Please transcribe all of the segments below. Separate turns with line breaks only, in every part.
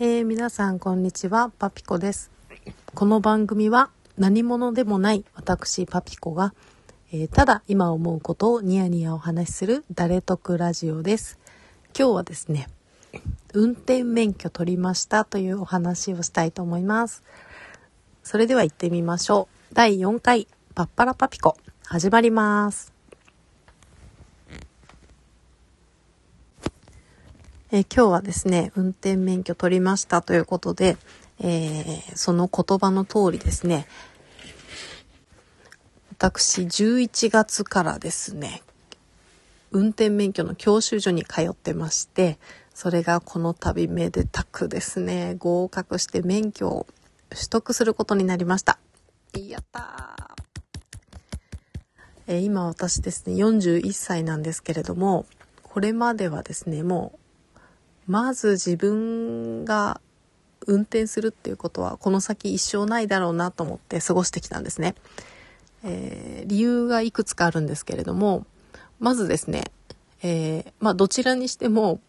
えー、皆さんこんにちは、パピコです。この番組は何者でもない私パピコが、えーただ今思うことをニヤニヤお話しする誰得ラジオです。今日はですね、運転免許取りましたというお話をしたいと思います。それでは行ってみましょう。第4回パッパラパピコ始まります。えー今日はですね、運転免許取りましたということで、えーその言葉の通りですね、私11月からですね、運転免許の教習所に通ってまして、それがこの度めでたくですね、合格して免許を取得することになりました。やったーえー今私ですね、41歳なんですけれども、これまではですね、もうまず自分が運転するっていうことはこの先一生ないだろうなと思って過ごしてきたんですね。えー理由がいくつかあるんですけれども、まずですね、えーまあどちらにしても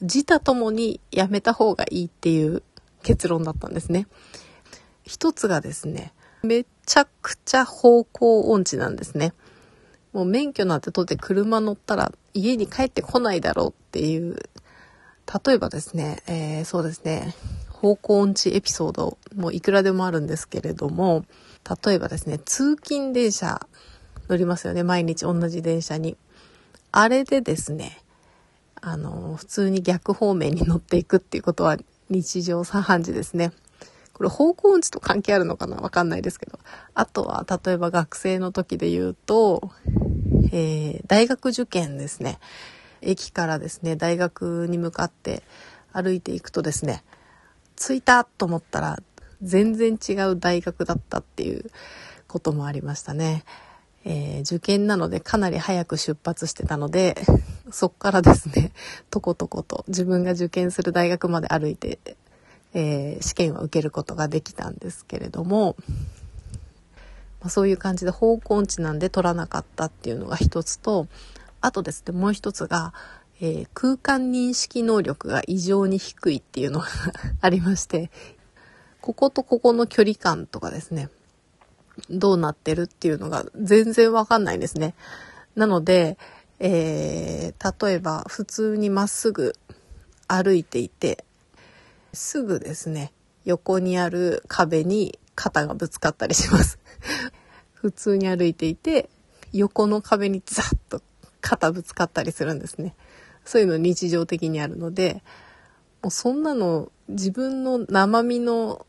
自他ともにやめた方がいいっていう結論だったんですね。一つがですね、めちゃくちゃ方向音痴なんですね。もう免許なんて取って車乗ったら家に帰ってこないだろうっていう例えばですね、えーそうですね、方向音痴エピソードもいくらでもあるんですけれども、例えばですね、通勤電車乗りますよね、毎日同じ電車に。あれでですね、あの、普通に逆方面に乗っていくっていうことは日常茶飯事ですね。これ方向音痴と関係あるのかな？わかんないですけど。あとは、例えば学生の時で言うと、えー大学受験ですね。駅からですね、大学に向かって歩いていくとですね、着いたと思ったら全然違う大学だったっていうこともありましたね。えー受験なのでかなり早く出発してたので、そっからですね、とことこと自分が受験する大学まで歩いて、えー試験を受けることができたんですけれども、まあ、そういう感じで方向音痴なんで取らなかったっていうのが一つと、あとですね、もう一つが、えー空間認識能力が異常に低いっていうのが ありまして、こことここの距離感とかですね、どうなってるっていうのが全然わかんないんですね。なので、えー例えば普通にまっすぐ歩いていて、すぐですね、横にある壁に肩がぶつかったりします。普通に歩いていて、横の壁にザッと肩ぶつかったりするんですね。そういうの日常的にあるので、もうそんなの自分の生身の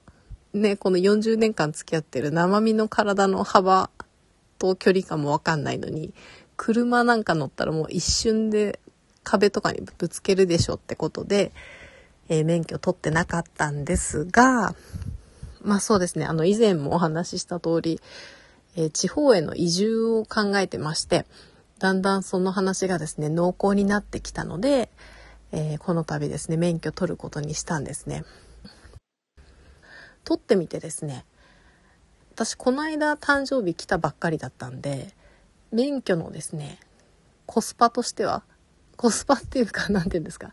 ね、この40年間付き合ってる生身の体の幅と距離感もわかんないのに、車なんか乗ったらもう一瞬で壁とかにぶつけるでしょってことで、えー免許取ってなかったんですが、まあそうですね、あの以前もお話しした通り、えー地方への移住を考えてまして、だんだんその話がですね、濃厚になってきたので、えーこの度ですね、免許取ることにしたんですね。取ってみてですね、私この間誕生日来たばっかりだったんで、免許のですね、コスパとしては、コスパっていうか、なんて言うんですか、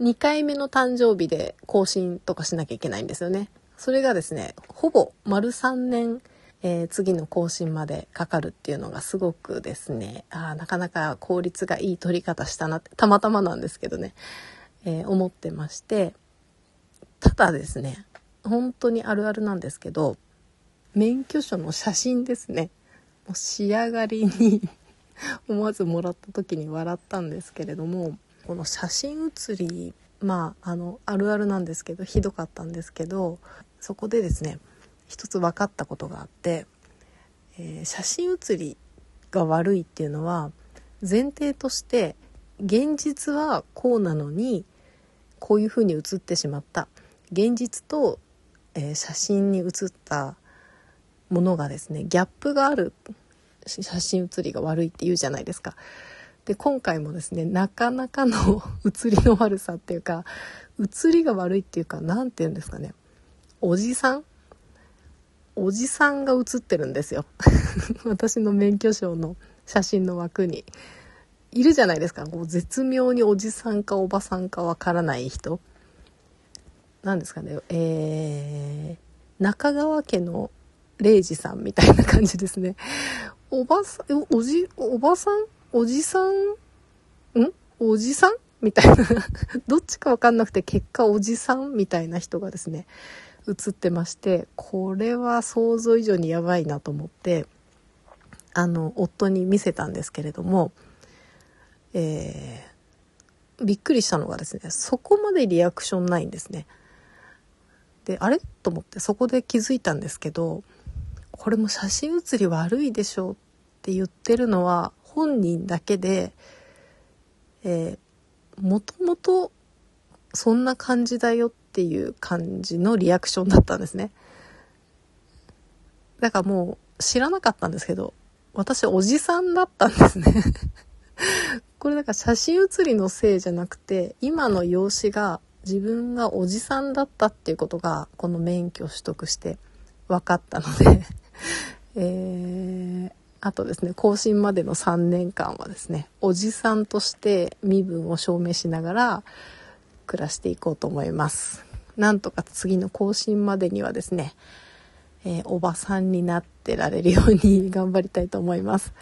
2回目の誕生日で更新とかしなきゃいけないんですよね。それがですね、ほぼ丸3年、えー次の更新までかかるっていうのがすごくですね、あなかなか効率がいい取り方したなって、たまたまなんですけどね、えー思ってまして、ただですね、本当にあるあるなんですけど、免許証の写真ですね。もう仕上がりに 思わずもらった時に笑ったんですけれども、この写真写り、まあ、あの、あるあるなんですけど、ひどかったんですけど、そこでですね、一つ分かったことがあって、えー写真写りが悪いっていうのは、前提として、現実はこうなのに、こういう風に写ってしまった。現実と、えー写真に写ったものがですね、ギャップがある写真写りが悪いって言うじゃないですか。で、今回もですね、なかなかの 写りの悪さっていうか、写りが悪いっていうか、なんて言うんですかね。おじさんおじさんが写ってるんですよ。私の免許証の写真の枠に。いるじゃないですか。こう絶妙におじさんかおばさんかわからない人。何ですかね、えー、中川家の礼二さんみたいな感じですね。おばさん、おじ、おばさん？おじさん？ん？おじさん？みたいな どっちかわかんなくて結果おじさん？みたいな人がですね、映ってまして、これは想像以上にやばいなと思って、あの、夫に見せたんですけれども、えー、びっくりしたのがですね、そこまでリアクションないんですね。で、あれ？と思ってそこで気づいたんですけど、これも写真写り悪いでしょって言ってるのは本人だけで、えー、もともとそんな感じだよっていう感じのリアクションだったんですね。だからもう知らなかったんですけど、私おじさんだったんですね これなんか写真写りのせいじゃなくて、今の容姿が自分がおじさんだったっていうことが、この免許を取得して分かったので えー、あとですね、更新までの3年間はですね、おじさんとして身分を証明しながら暮らしていこうと思います。なんとか次の更新までにはですね、えー、おばさんになってられるように頑張りたいと思います。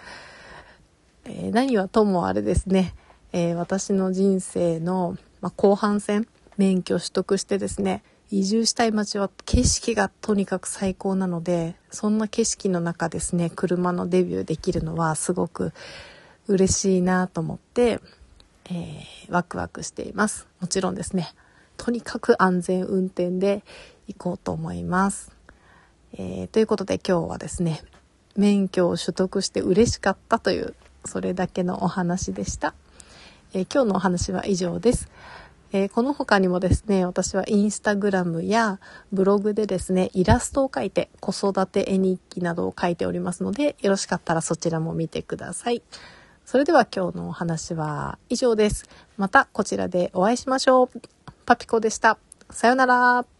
えー、何はともあれですね、えー、私の人生の、まあ、後半戦、免許取得してですね、移住したい街は景色がとにかく最高なので、そんな景色の中ですね、車のデビューできるのはすごく嬉しいなと思って、えー、ワクワクしています。もちろんですね、とにかく安全運転で行こうと思います。えー、ということで今日はですね、免許を取得して嬉しかったという、それだけのお話でした。えー、今日のお話は以上です。えー、この他にもですね、私はインスタグラムやブログでですね、イラストを描いて子育て絵日記などを書いておりますので、よろしかったらそちらも見てください。それでは今日のお話は以上です。またこちらでお会いしましょう。パピコでした。さよなら。